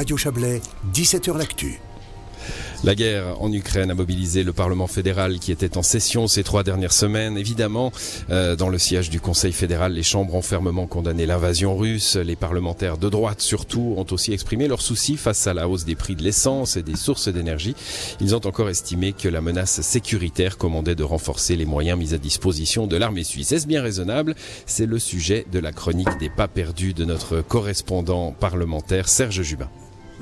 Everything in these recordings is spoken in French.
Radio Chablais, 17h L'Actu. La guerre en Ukraine a mobilisé le Parlement fédéral qui était en session ces trois dernières semaines. Évidemment, euh, dans le siège du Conseil fédéral, les chambres ont fermement condamné l'invasion russe. Les parlementaires de droite, surtout, ont aussi exprimé leurs soucis face à la hausse des prix de l'essence et des sources d'énergie. Ils ont encore estimé que la menace sécuritaire commandait de renforcer les moyens mis à disposition de l'armée suisse. Est-ce bien raisonnable? C'est le sujet de la chronique des pas perdus de notre correspondant parlementaire Serge Jubin.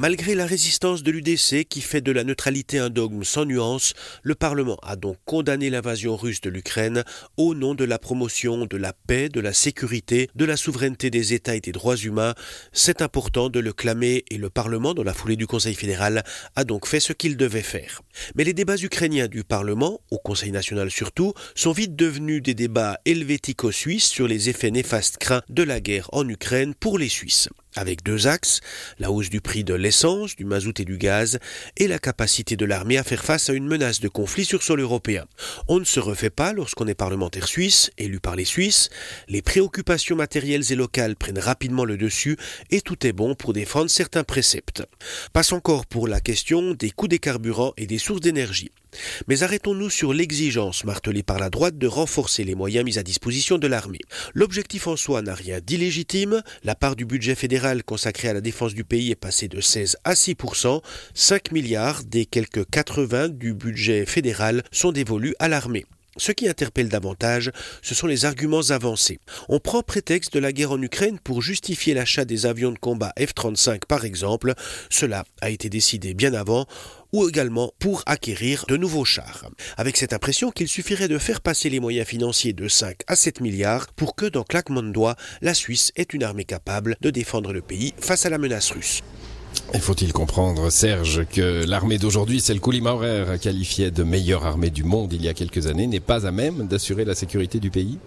Malgré la résistance de l'UDC qui fait de la neutralité un dogme sans nuance, le Parlement a donc condamné l'invasion russe de l'Ukraine au nom de la promotion de la paix, de la sécurité, de la souveraineté des États et des droits humains. C'est important de le clamer et le Parlement, dans la foulée du Conseil fédéral, a donc fait ce qu'il devait faire. Mais les débats ukrainiens du Parlement, au Conseil national surtout, sont vite devenus des débats helvético-suisses sur les effets néfastes craints de la guerre en Ukraine pour les Suisses avec deux axes, la hausse du prix de l'essence, du mazout et du gaz, et la capacité de l'armée à faire face à une menace de conflit sur sol européen. On ne se refait pas lorsqu'on est parlementaire suisse, élu par les Suisses, les préoccupations matérielles et locales prennent rapidement le dessus et tout est bon pour défendre certains préceptes. Passe encore pour la question des coûts des carburants et des sources d'énergie. Mais arrêtons-nous sur l'exigence martelée par la droite de renforcer les moyens mis à disposition de l'armée. L'objectif en soi n'a rien d'illégitime. La part du budget fédéral consacré à la défense du pays est passée de 16 à 6% 5 milliards des quelques 80 du budget fédéral sont dévolus à l'armée. Ce qui interpelle davantage, ce sont les arguments avancés. On prend prétexte de la guerre en Ukraine pour justifier l'achat des avions de combat F-35 par exemple. Cela a été décidé bien avant ou également pour acquérir de nouveaux chars. Avec cette impression qu'il suffirait de faire passer les moyens financiers de 5 à 7 milliards pour que, dans claquement de doigts, la Suisse ait une armée capable de défendre le pays face à la menace russe. Et faut-il comprendre, Serge, que l'armée d'aujourd'hui, celle qu'Uli qualifiait de meilleure armée du monde il y a quelques années, n'est pas à même d'assurer la sécurité du pays?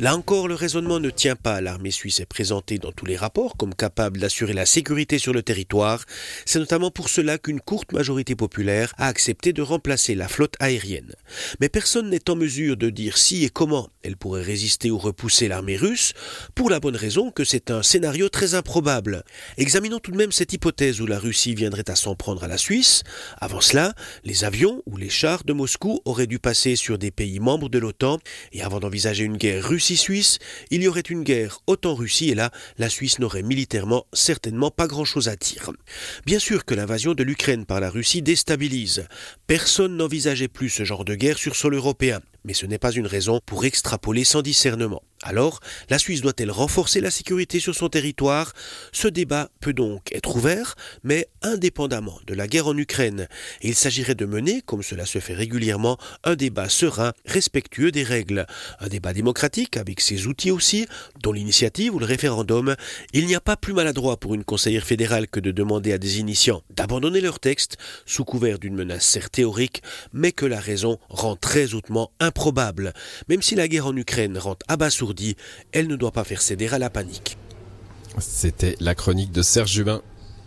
Là encore, le raisonnement ne tient pas. L'armée suisse est présentée dans tous les rapports comme capable d'assurer la sécurité sur le territoire. C'est notamment pour cela qu'une courte majorité populaire a accepté de remplacer la flotte aérienne. Mais personne n'est en mesure de dire si et comment elle pourrait résister ou repousser l'armée russe, pour la bonne raison que c'est un scénario très improbable. Examinons tout de même cette hypothèse où la Russie viendrait à s'en prendre à la Suisse. Avant cela, les avions ou les chars de Moscou auraient dû passer sur des pays membres de l'OTAN, et avant d'envisager une guerre russe suisse il y aurait une guerre autant Russie et là, la Suisse n'aurait militairement certainement pas grand-chose à dire. Bien sûr que l'invasion de l'Ukraine par la Russie déstabilise. Personne n'envisageait plus ce genre de guerre sur sol européen, mais ce n'est pas une raison pour extrapoler sans discernement. Alors, la Suisse doit-elle renforcer la sécurité sur son territoire? Ce débat peut donc être ouvert, mais indépendamment de la guerre en Ukraine. Il s'agirait de mener, comme cela se fait régulièrement, un débat serein, respectueux des règles. Un débat démocratique, avec ses outils aussi, dont l'initiative ou le référendum. Il n'y a pas plus maladroit pour une conseillère fédérale que de demander à des initiants d'abandonner leur texte, sous couvert d'une menace certes théorique, mais que la raison rend très hautement improbable. Même si la guerre en Ukraine rend abasourdi, elle ne doit pas faire céder à la panique. C'était la chronique de Serge Jubin.